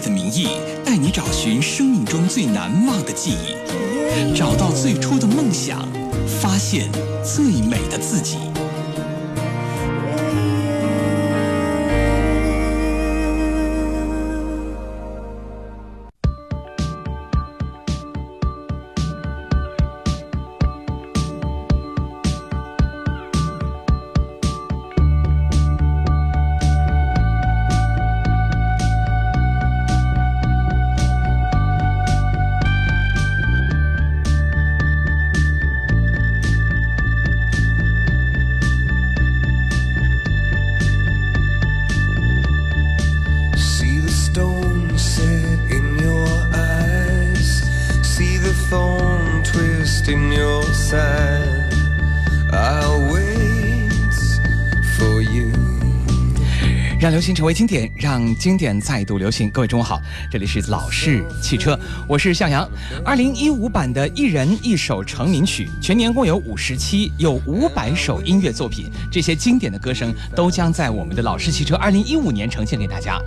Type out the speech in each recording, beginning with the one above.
的名义，带你找寻生命中最难忘的记忆，找到最初的梦想，发现最美的自己。流行成为经典，让经典再度流行。各位中午好，这里是老式汽车，我是向阳。二零一五版的一人一首成名曲，全年共有五十期，有五百首音乐作品，这些经典的歌声都将在我们的老式汽车二零一五年呈现给大家。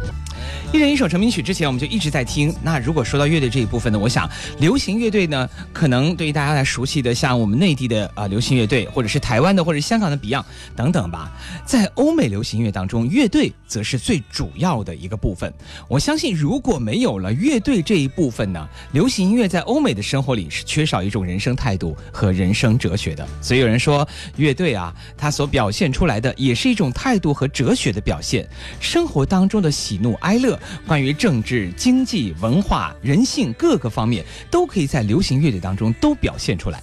一人一首成名曲之前，我们就一直在听。那如果说到乐队这一部分呢，我想流行乐队呢，可能对于大家来熟悉的，像我们内地的啊、流行乐队，或者是台湾的，或者香港的 Beyond 等等吧。在欧美流行乐当中，乐队则是最主要的一个部分。我相信，如果没有了乐队这一部分呢，流行音乐在欧美的生活里是缺少一种人生态度和人生哲学的。所以有人说，乐队啊，它所表现出来的也是一种态度和哲学的表现。生活当中的喜怒哀乐，关于政治、经济、文化、人性各个方面，都可以在流行乐队当中都表现出来。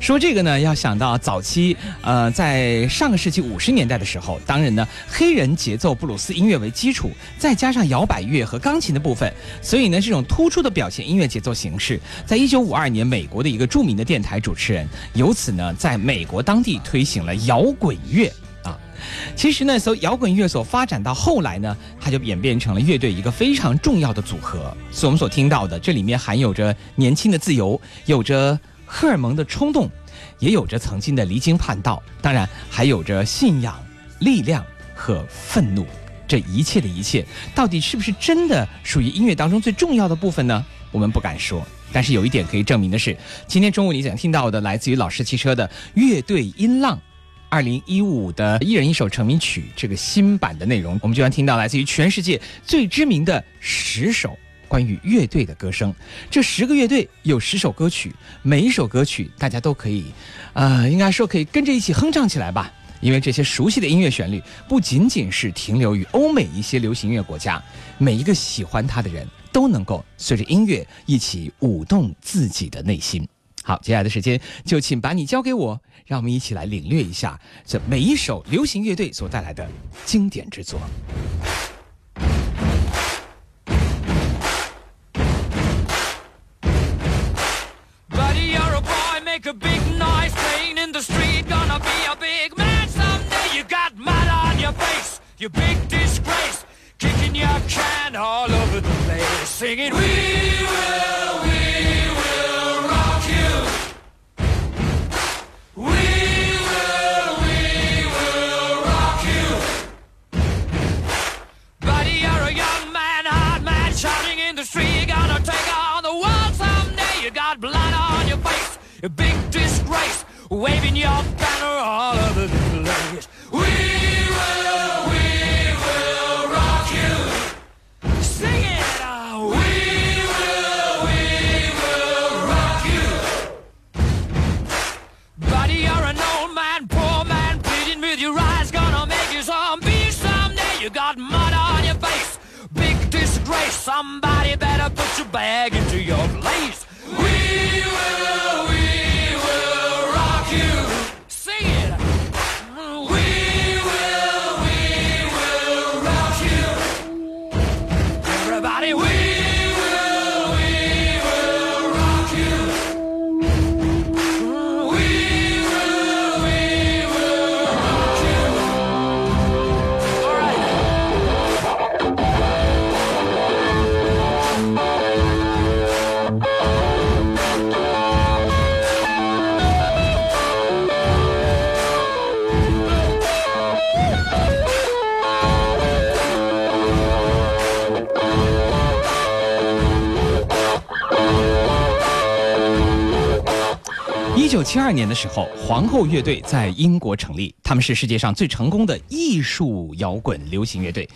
说这个呢，要想到早期，呃，在上个世纪五十年代的时候，当然呢，黑人节奏布鲁斯音乐为基础，再加上摇摆乐和钢琴的部分，所以呢，这种突出的表现音乐节奏形式，在一九五二年，美国的一个著名的电台主持人，由此呢，在美国当地推行了摇滚乐啊。其实呢，从摇滚乐所发展到后来呢，它就演变成了乐队一个非常重要的组合。所我们所听到的，这里面含有着年轻的自由，有着荷尔蒙的冲动，也有着曾经的离经叛道，当然还有着信仰、力量和愤怒。这一切的一切，到底是不是真的属于音乐当中最重要的部分呢？我们不敢说。但是有一点可以证明的是，今天中午你想听到的，来自于老式汽车的乐队音浪。二零一五的一人一首成名曲这个新版的内容，我们就要听到来自于全世界最知名的十首关于乐队的歌声。这十个乐队有十首歌曲，每一首歌曲大家都可以，呃，应该说可以跟着一起哼唱起来吧。因为这些熟悉的音乐旋律不仅仅是停留于欧美一些流行音乐国家，每一个喜欢它的人都能够随着音乐一起舞动自己的内心。好，接下来的时间就请把你交给我，让我们一起来领略一下这每一首流行乐队所带来的经典之作。七二年的时候，皇后乐队在英国成立，他们是世界上最成功的艺术摇滚流行乐队。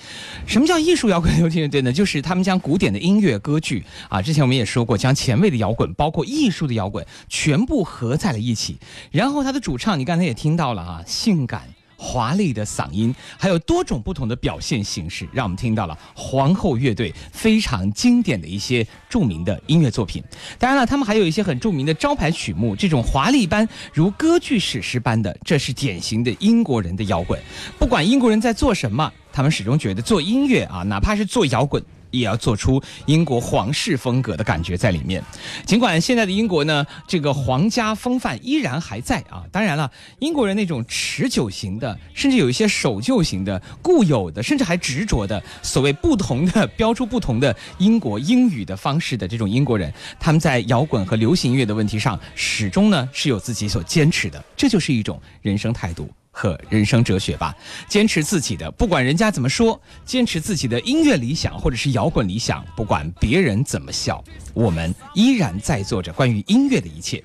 什么叫艺术摇滚流行乐队呢？就是他们将古典的音乐、歌剧啊，之前我们也说过，将前卫的摇滚，包括艺术的摇滚，全部合在了一起。然后他的主唱，你刚才也听到了啊，性感。华丽的嗓音，还有多种不同的表现形式，让我们听到了皇后乐队非常经典的一些著名的音乐作品。当然了，他们还有一些很著名的招牌曲目，这种华丽般如歌剧史诗般的，这是典型的英国人的摇滚。不管英国人在做什么，他们始终觉得做音乐啊，哪怕是做摇滚。也要做出英国皇室风格的感觉在里面。尽管现在的英国呢，这个皇家风范依然还在啊。当然了，英国人那种持久型的，甚至有一些守旧型的、固有的，甚至还执着的所谓不同的标出不同的英国英语的方式的这种英国人，他们在摇滚和流行音乐的问题上，始终呢是有自己所坚持的。这就是一种人生态度。和人生哲学吧，坚持自己的，不管人家怎么说；坚持自己的音乐理想或者是摇滚理想，不管别人怎么笑，我们依然在做着关于音乐的一切。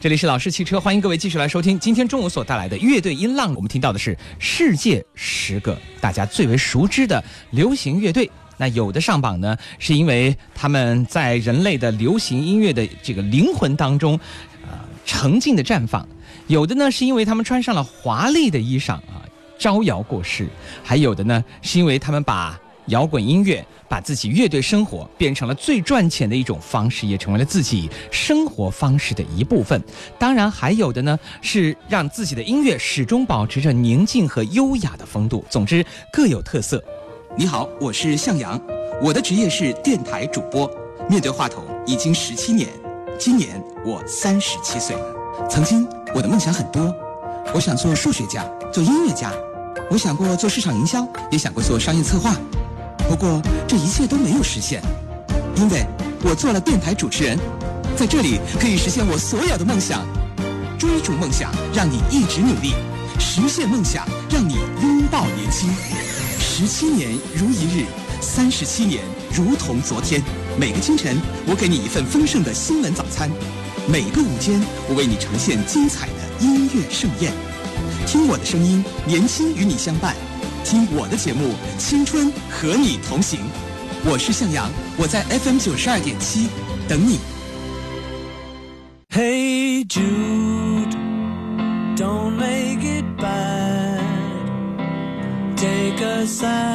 这里是老式汽车，欢迎各位继续来收听今天中午所带来的乐队音浪。我们听到的是世界十个大家最为熟知的流行乐队。那有的上榜呢，是因为他们在人类的流行音乐的这个灵魂当中，呃，沉静的绽放。有的呢，是因为他们穿上了华丽的衣裳啊，招摇过市；还有的呢，是因为他们把摇滚音乐、把自己乐队生活变成了最赚钱的一种方式，也成为了自己生活方式的一部分。当然，还有的呢，是让自己的音乐始终保持着宁静和优雅的风度。总之，各有特色。你好，我是向阳，我的职业是电台主播，面对话筒已经十七年，今年我三十七岁。曾经我的梦想很多，我想做数学家，做音乐家，我想过做市场营销，也想过做商业策划。不过这一切都没有实现，因为我做了电台主持人，在这里可以实现我所有的梦想。追逐梦想，让你一直努力；实现梦想，让你拥抱年轻。十七年如一日，三十七年如同昨天。每个清晨，我给你一份丰盛的新闻早餐；每个午间，我为你呈现精彩的音乐盛宴。听我的声音，年轻与你相伴；听我的节目，青春和你同行。我是向阳，我在 FM 九十二点七等你。Hey Jude, don't make it bad. Take a sad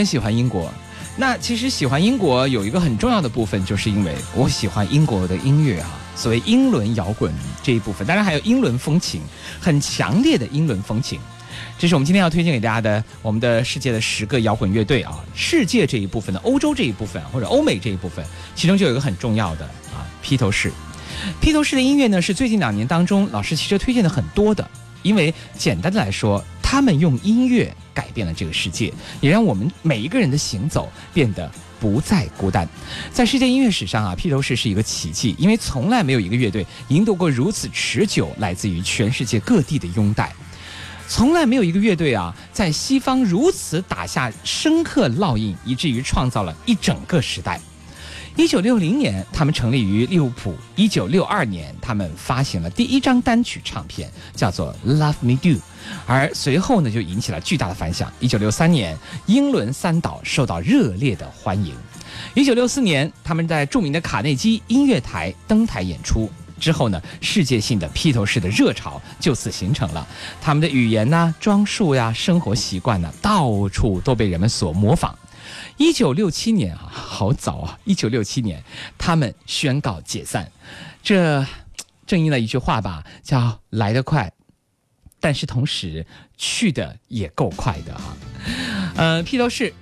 很喜欢英国。那其实喜欢英国有一个很重要的部分，就是因为我喜欢英国的音乐啊，所谓英伦摇滚这一部分，当然还有英伦风情，很强烈的英伦风情。这是我们今天要推荐给大家的我们的世界的十个摇滚乐队啊，世界这一部分的欧洲这一部分或者欧美这一部分，其中就有一个很重要的啊披头士。披头士的音乐呢是最近两年当中老师其实推荐的很多的，因为简单的来说，他们用音乐改变了这个世界，也让我们每一个人的行走变得不再孤单。在世界音乐史上啊，披头士是一个奇迹，因为从来没有一个乐队赢得过如此持久来自于全世界各地的拥戴。从来没有一个乐队啊，在西方如此打下深刻烙印，以至于创造了一整个时代。一九六零年，他们成立于利物浦；一九六二年，他们发行了第一张单曲唱片，叫做《Love Me Do》，而随后呢，就引起了巨大的反响。一九六三年，英伦三岛受到热烈的欢迎。一九六四年，他们在著名的卡内基音乐台登台演出。之后呢，世界性的披头士的热潮就此形成了。他们的语言呐、装束呀、生活习惯呢，到处都被人们所模仿。一九六七年啊，好早啊！一九六七年，他们宣告解散。这正应了一句话吧，叫“来得快”，但是同时去的也够快的哈。呃，披头士。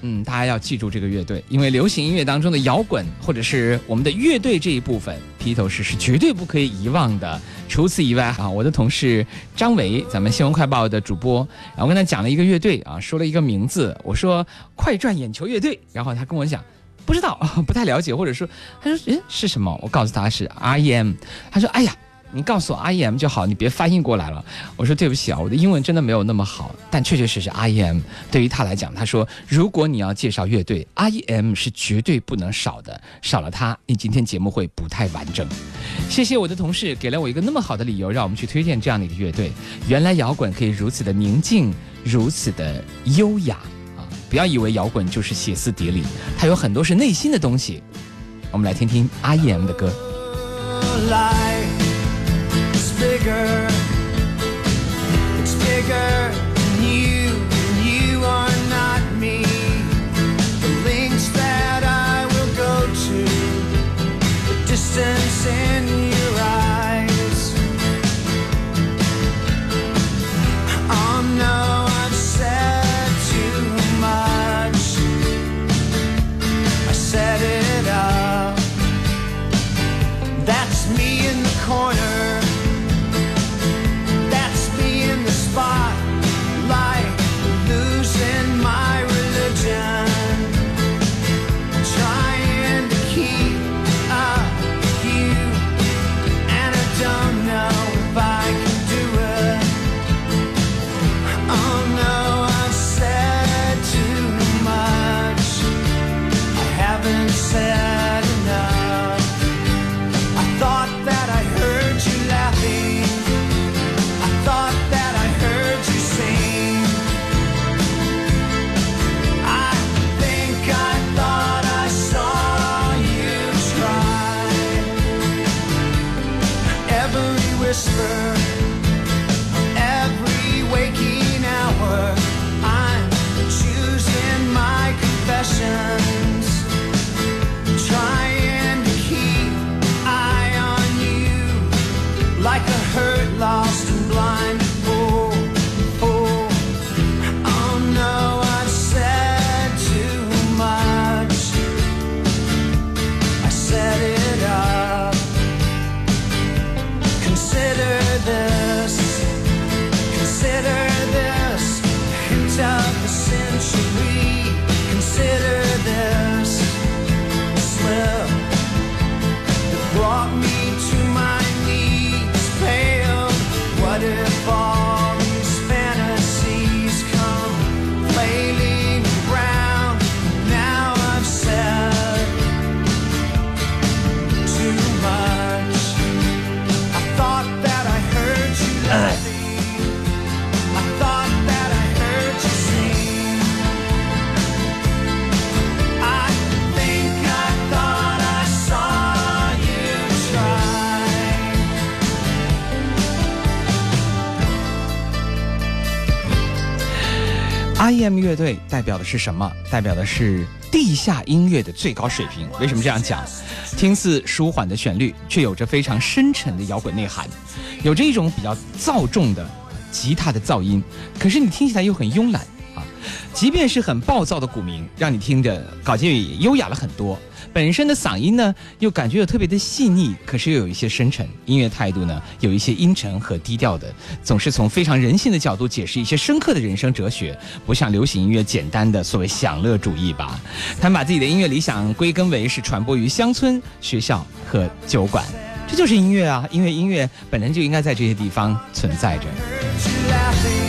嗯，大家要记住这个乐队，因为流行音乐当中的摇滚或者是我们的乐队这一部分，披头士是绝对不可以遗忘的。除此以外啊，我的同事张维，咱们新闻快报的主播，然后跟他讲了一个乐队啊，说了一个名字，我说快转眼球乐队，然后他跟我讲，不知道，不太了解，或者说他说诶是什么？我告诉他是 REM，他说哎呀。你告诉我 REM 就好，你别翻译过来了。我说对不起啊，我的英文真的没有那么好，但确确实实 REM 对于他来讲，他说如果你要介绍乐队，REM 是绝对不能少的，少了它，你今天节目会不太完整。谢谢我的同事给了我一个那么好的理由，让我们去推荐这样的一个乐队。原来摇滚可以如此的宁静，如此的优雅啊！不要以为摇滚就是歇斯底里，它有很多是内心的东西。我们来听听 REM 的歌。Bigger. It's bigger than you, and you are not me. The that I will go to, the distance in M 乐队代表的是什么？代表的是地下音乐的最高水平。为什么这样讲？听似舒缓的旋律，却有着非常深沉的摇滚内涵，有着一种比较躁重的吉他的噪音，可是你听起来又很慵懒啊。即便是很暴躁的鼓鸣，让你听着感觉也优雅了很多。本身的嗓音呢，又感觉又特别的细腻，可是又有一些深沉。音乐态度呢，有一些阴沉和低调的，总是从非常人性的角度解释一些深刻的人生哲学，不像流行音乐简单的所谓享乐主义吧。他们把自己的音乐理想归根为是传播于乡村、学校和酒馆，这就是音乐啊！音乐音乐本来就应该在这些地方存在着。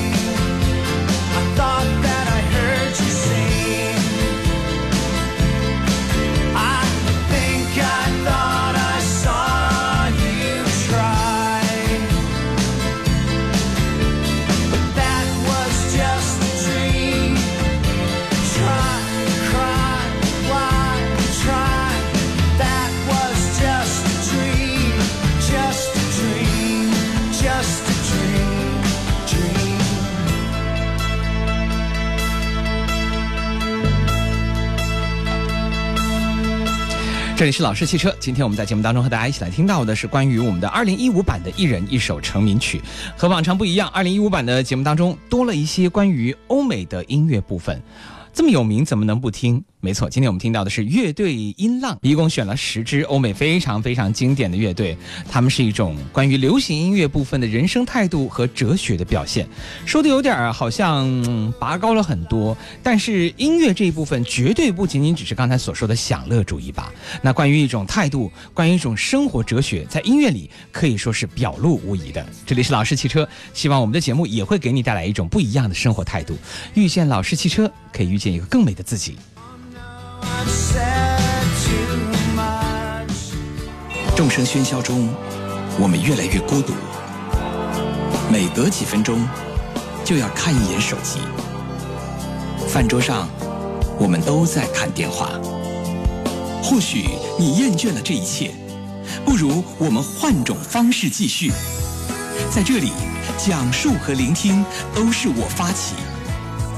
这里是老式汽车，今天我们在节目当中和大家一起来听到的是关于我们的二零一五版的一人一首成名曲，和往常不一样二零一五版的节目当中多了一些关于欧美的音乐部分。这么有名，怎么能不听？没错，今天我们听到的是乐队音浪，一共选了十支欧美非常非常经典的乐队，他们是一种关于流行音乐部分的人生态度和哲学的表现。说的有点好像、拔高了很多，但是音乐这一部分绝对不仅仅只是刚才所说的享乐主义吧。那关于一种态度，关于一种生活哲学，在音乐里可以说是表露无遗的。这里是老式汽车，希望我们的节目也会给你带来一种不一样的生活态度。遇见老式汽车，可以遇见一个更美的自己。众生喧嚣中，我们越来越孤独。每隔几分钟，就要看一眼手机。饭桌上，我们都在看电话。或许你厌倦了这一切，不如我们换种方式继续。在这里，讲述和聆听都是我发起。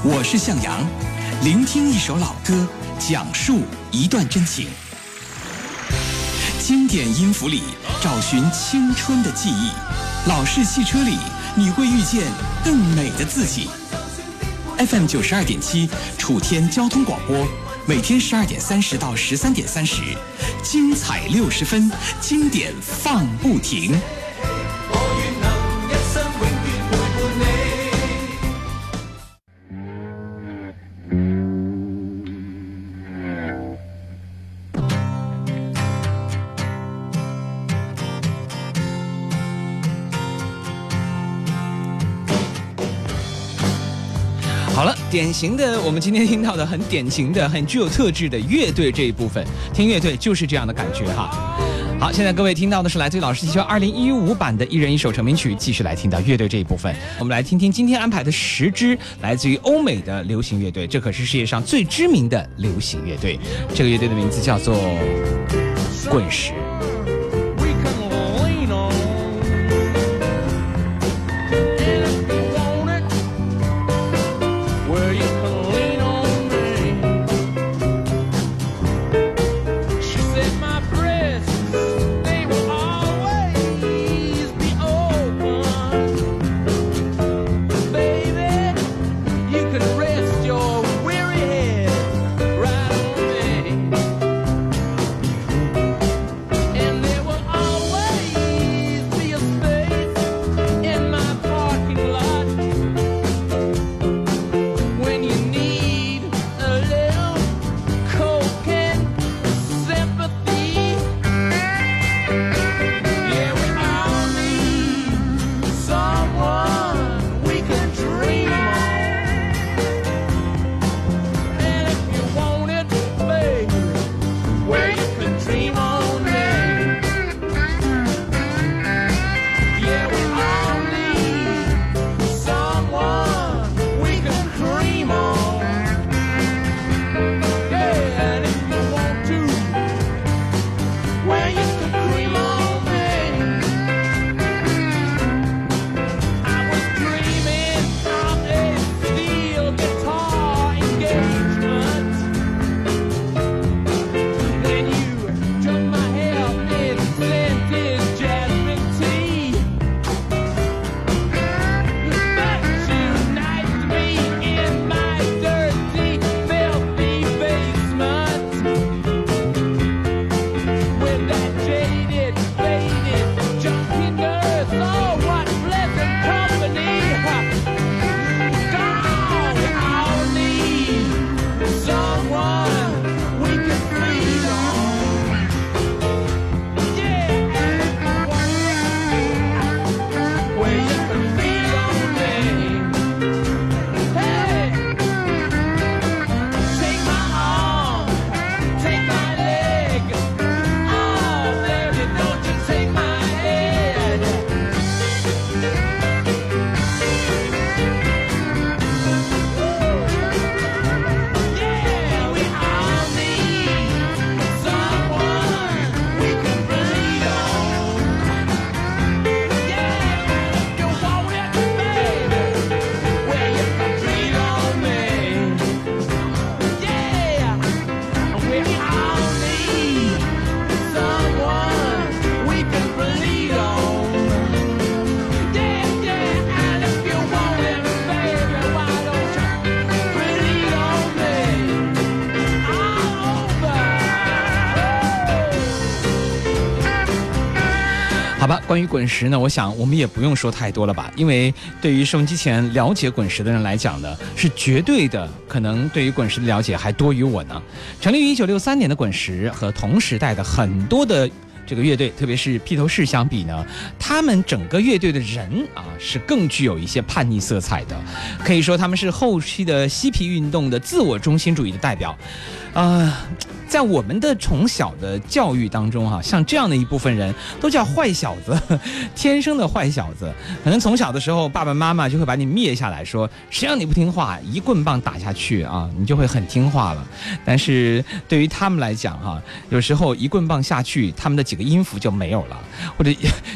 我是向阳，聆听一首老歌，讲述一段真情。经典音符里找寻青春的记忆，老式汽车里你会遇见更美的自己。FM 九十二点七，楚天交通广播，每天十二点三十到十三点三十，精彩六十分，经典放不停。典型的我们今天听到的很典型的、很具有特质的乐队这一部分，听乐队就是这样的感觉哈。好，现在各位听到的是来自于老师汽车二零一五版的一人一首成名曲，继续来听到乐队这一部分。我们来听听今天安排的十支来自于欧美的流行乐队，这可是世界上最知名的流行乐队。这个乐队的名字叫做滚石。关于滚石呢，我想我们也不用说太多了吧，因为对于收音机前了解滚石的人来讲呢，是绝对的，可能对于滚石的了解还多于我呢。成立于一九六三年的滚石和同时代的很多的。这个乐队，特别是披头士相比呢，他们整个乐队的人啊，是更具有一些叛逆色彩的，可以说他们是后期的嬉皮运动的自我中心主义的代表，啊。在我们的从小的教育当中，哈，像这样的一部分人都叫坏小子，天生的坏小子。可能从小的时候，爸爸妈妈就会把你灭下来说，谁让你不听话，一棍棒打下去啊，你就会很听话了。但是对于他们来讲，哈，有时候一棍棒下去，他们的几个音符就没有了，或者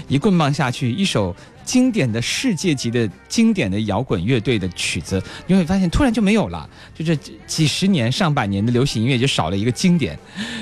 一棍棒下去，一首。经典的世界级的经典的摇滚乐队的曲子，你会发现突然就没有了，就这几十年上百年的流行音乐就少了一个经典，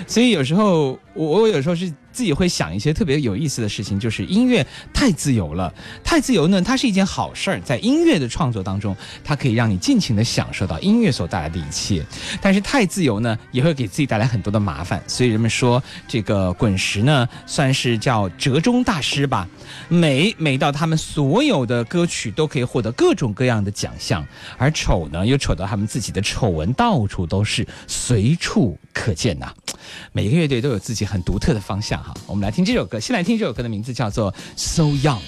所以有时候我我有时候是。自己会想一些特别有意思的事情，就是音乐太自由了，太自由呢，它是一件好事儿。在音乐的创作当中，它可以让你尽情的享受到音乐所带来的一切。但是太自由呢，也会给自己带来很多的麻烦。所以人们说，这个滚石呢，算是叫折中大师吧，美美到他们所有的歌曲都可以获得各种各样的奖项，而丑呢，又丑到他们自己的丑闻到处都是，随处可见呐。每个乐队都有自己很独特的方向。哈，我们来听这首歌。先来听这首歌的名字叫做《So Young》。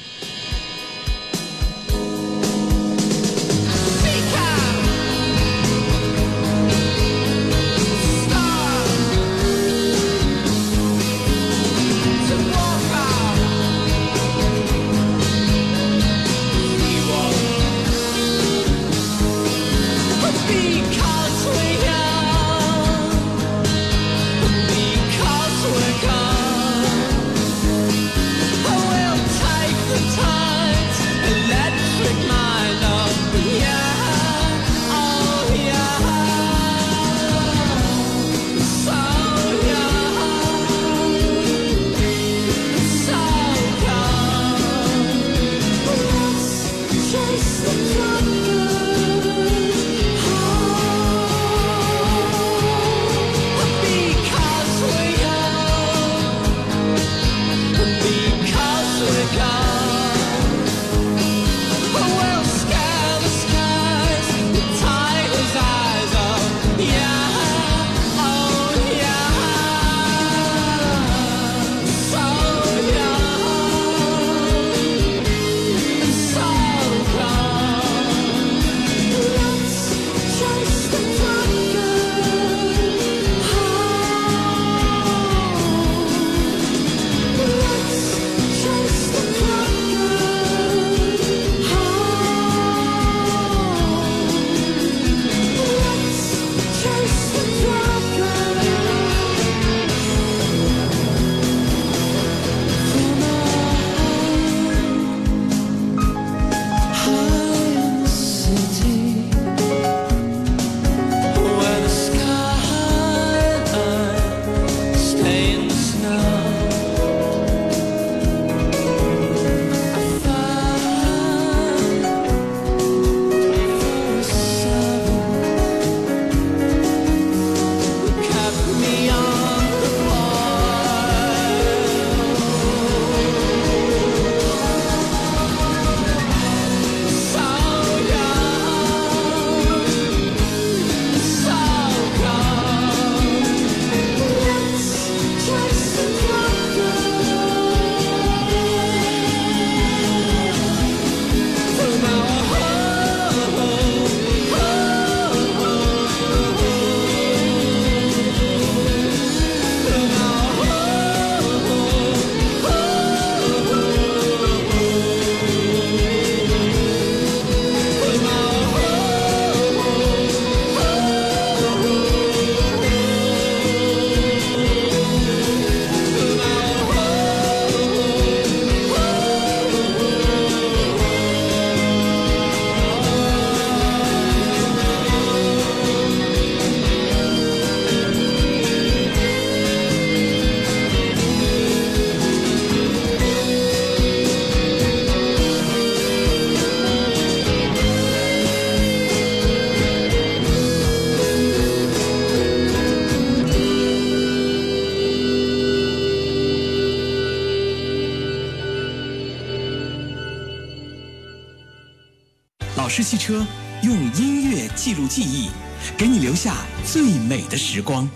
时光。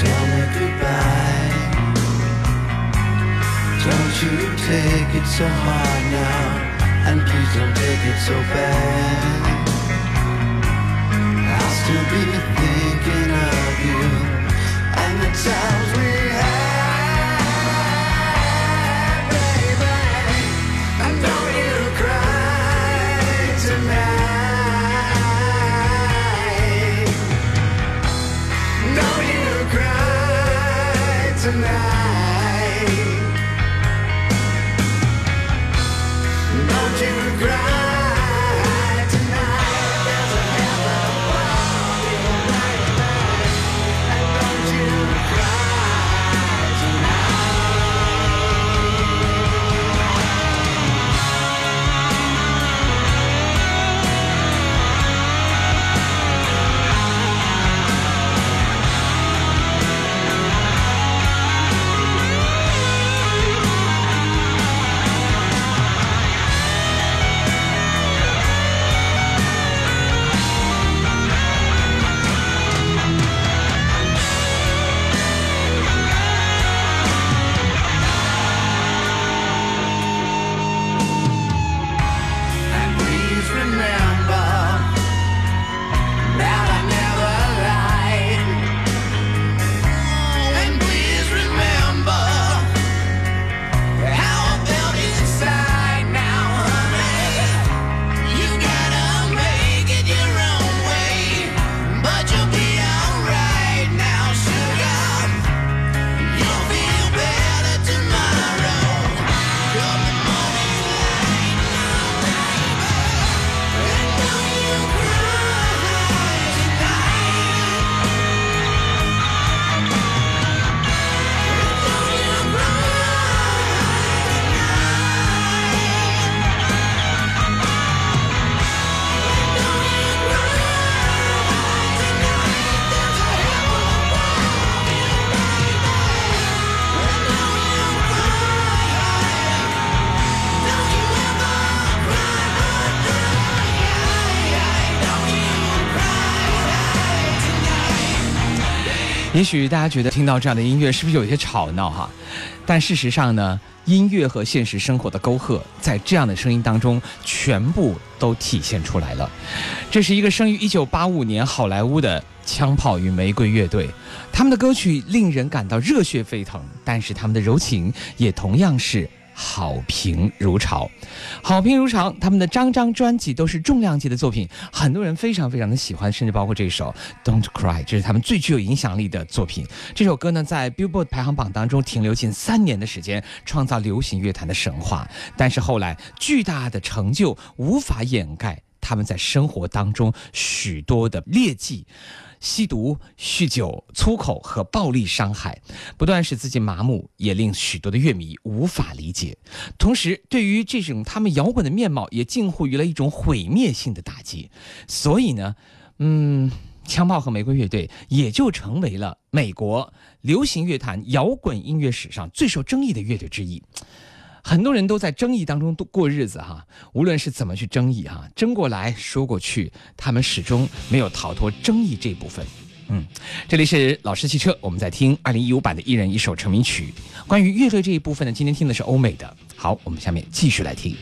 Tell me goodbye. Don't you take it so hard now, and please don't take it so bad. I'll still be thinking 也许大家觉得听到这样的音乐是不是有些吵闹哈？但事实上呢，音乐和现实生活的沟壑，在这样的声音当中全部都体现出来了。这是一个生于一九八五年好莱坞的枪炮与玫瑰乐队，他们的歌曲令人感到热血沸腾，但是他们的柔情也同样是。好评如潮，好评如潮。他们的张张专辑都是重量级的作品，很多人非常非常的喜欢，甚至包括这首《Don't Cry》，这是他们最具有影响力的作品。这首歌呢，在 Billboard 排行榜当中停留近三年的时间，创造流行乐坛的神话。但是后来，巨大的成就无法掩盖他们在生活当中许多的劣迹。吸毒、酗酒、粗口和暴力伤害，不断使自己麻木，也令许多的乐迷无法理解。同时，对于这种他们摇滚的面貌，也近乎于了一种毁灭性的打击。所以呢，嗯。枪炮和玫瑰乐队也就成为了美国流行乐坛摇滚音乐史上最受争议的乐队之一。很多人都在争议当中度过日子哈，无论是怎么去争议哈，争过来说过去，他们始终没有逃脱争议这部分。嗯，这里是老师汽车，我们在听二零一五版的一人一首成名曲。关于乐队这一部分呢，今天听的是欧美的。好，我们下面继续来听。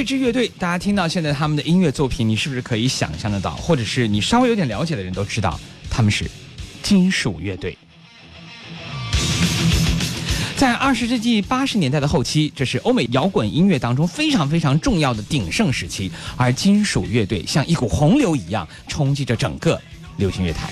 这支乐队，大家听到现在他们的音乐作品，你是不是可以想象得到，或者是你稍微有点了解的人都知道，他们是金属乐队。在二十世纪八十年代的后期，这是欧美摇滚音乐当中非常非常重要的鼎盛时期，而金属乐队像一股洪流一样冲击着整个流行乐坛。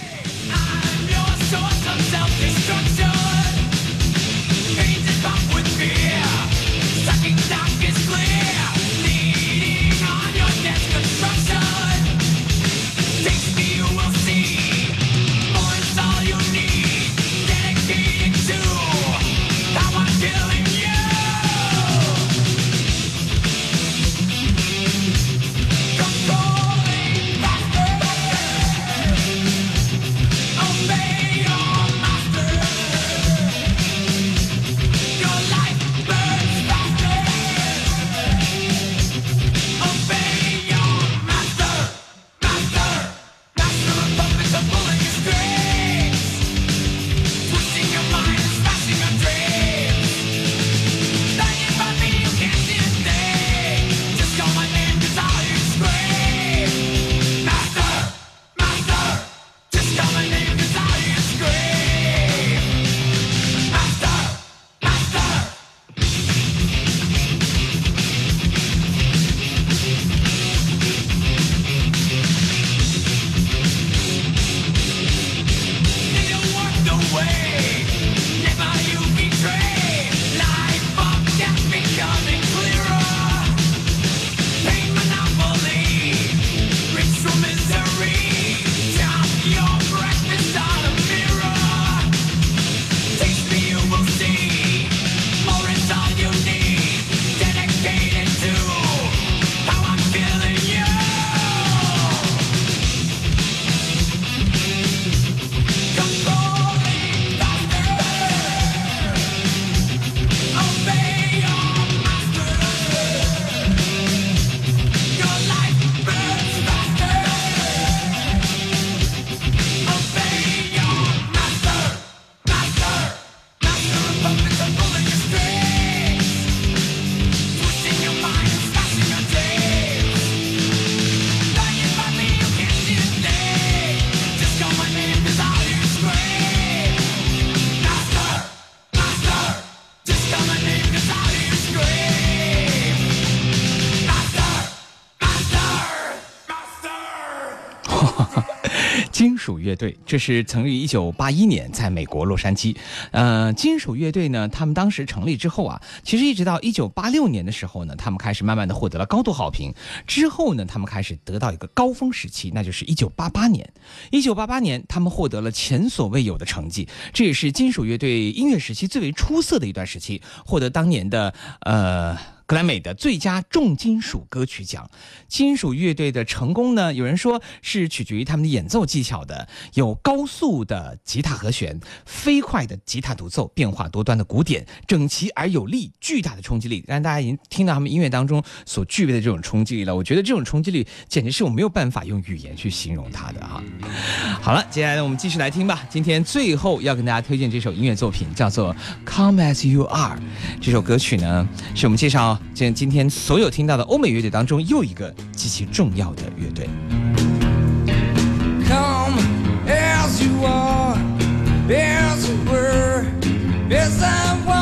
属乐队，这是成立于一九八一年，在美国洛杉矶。呃，金属乐队呢，他们当时成立之后啊，其实一直到一九八六年的时候呢，他们开始慢慢的获得了高度好评。之后呢，他们开始得到一个高峰时期，那就是一九八八年。一九八八年，他们获得了前所未有的成绩，这也是金属乐队音乐时期最为出色的一段时期，获得当年的呃。格莱美的最佳重金属歌曲奖。金属乐队的成功呢，有人说是取决于他们的演奏技巧的，有高速的吉他和弦，飞快的吉他独奏，变化多端的鼓点，整齐而有力，巨大的冲击力。让大家已经听到他们音乐当中所具备的这种冲击力了。我觉得这种冲击力简直是我没有办法用语言去形容它的哈。好了，接下来，我们继续来听吧。今天最后要跟大家推荐这首音乐作品，叫做《Come as You Are》。这首歌曲呢，是我们介绍今今天所有听到的欧美乐队当中又一个极其重要的乐队。Come as you are. There's a word, yes, I want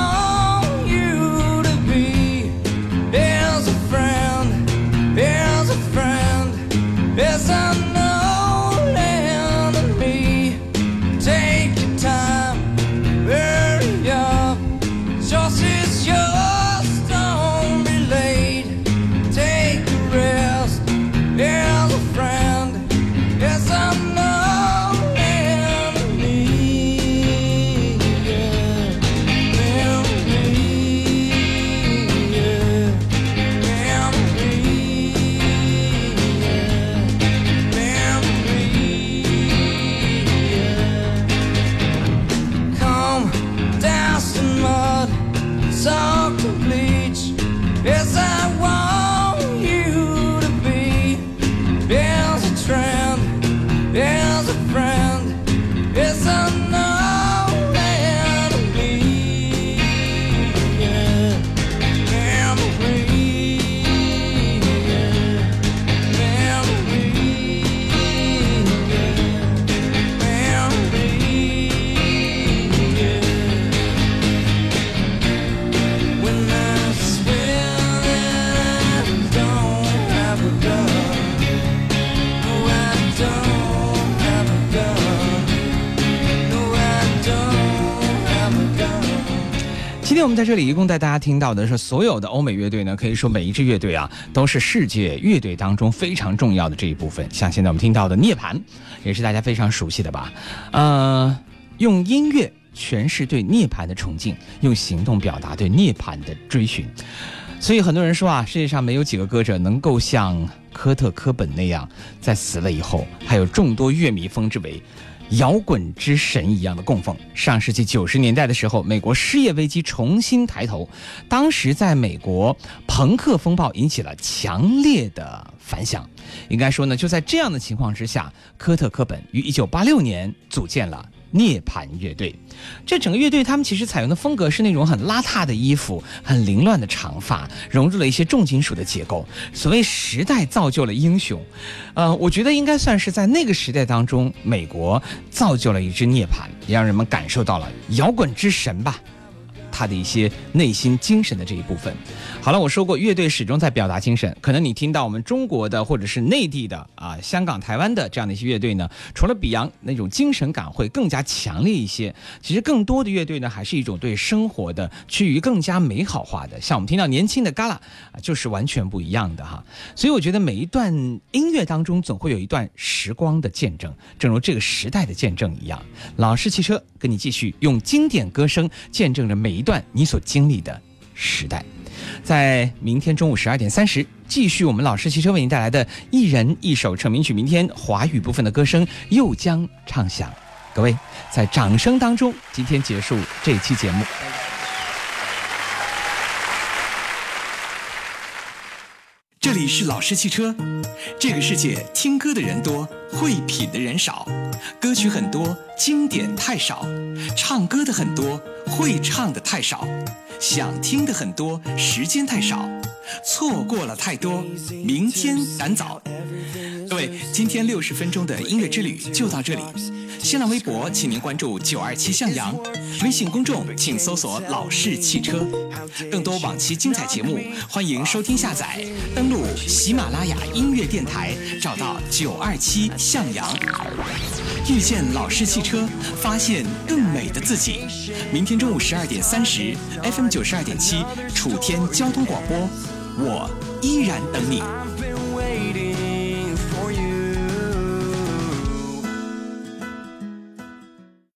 今天我们在这里一共带大家听到的是所有的欧美乐队呢，可以说每一支乐队啊都是世界乐队当中非常重要的这一部分。像现在我们听到的涅槃，也是大家非常熟悉的吧？呃，用音乐诠释对涅槃的崇敬，用行动表达对涅槃的追寻。所以很多人说啊，世界上没有几个歌者能够像科特·科本那样，在死了以后，还有众多乐迷封之为摇滚之神一样的供奉。上世纪九十年代的时候，美国失业危机重新抬头，当时在美国朋克风暴引起了强烈的反响。应该说呢，就在这样的情况之下，科特·科本于一九八六年组建了。涅槃乐队，这整个乐队他们其实采用的风格是那种很邋遢的衣服，很凌乱的长发，融入了一些重金属的结构。所谓时代造就了英雄，呃，我觉得应该算是在那个时代当中，美国造就了一支涅槃，也让人们感受到了摇滚之神吧。他的一些内心精神的这一部分。好了，我说过，乐队始终在表达精神。可能你听到我们中国的或者是内地的啊、香港、台湾的这样的一些乐队呢，除了比洋那种精神感会更加强烈一些，其实更多的乐队呢，还是一种对生活的趋于更加美好化的。像我们听到年轻的 Gala，就是完全不一样的哈。所以我觉得每一段音乐当中，总会有一段时光的见证，正如这个时代的见证一样。老式汽车跟你继续用经典歌声见证着每一段你所经历的时代。在明天中午十二点三十，继续我们老师汽车为您带来的一人一首成名曲。明天华语部分的歌声又将唱响。各位，在掌声当中，今天结束这期节目。这里是老式汽车。这个世界听歌的人多，会品的人少，歌曲很多，经典太少；唱歌的很多，会唱的太少，想听的很多，时间太少，错过了太多，明天赶早。各位，今天六十分钟的音乐之旅就到这里。新浪微博，请您关注九二七向阳；微信公众，请搜索“老式汽车”。更多往期精彩节目，欢迎收听下载。登录喜马拉雅音乐电台，找到九二七向阳。遇见老式汽车，发现更美的自己。明天中午十二点三十，FM 九十二点七，楚天交通广播，我依然等你。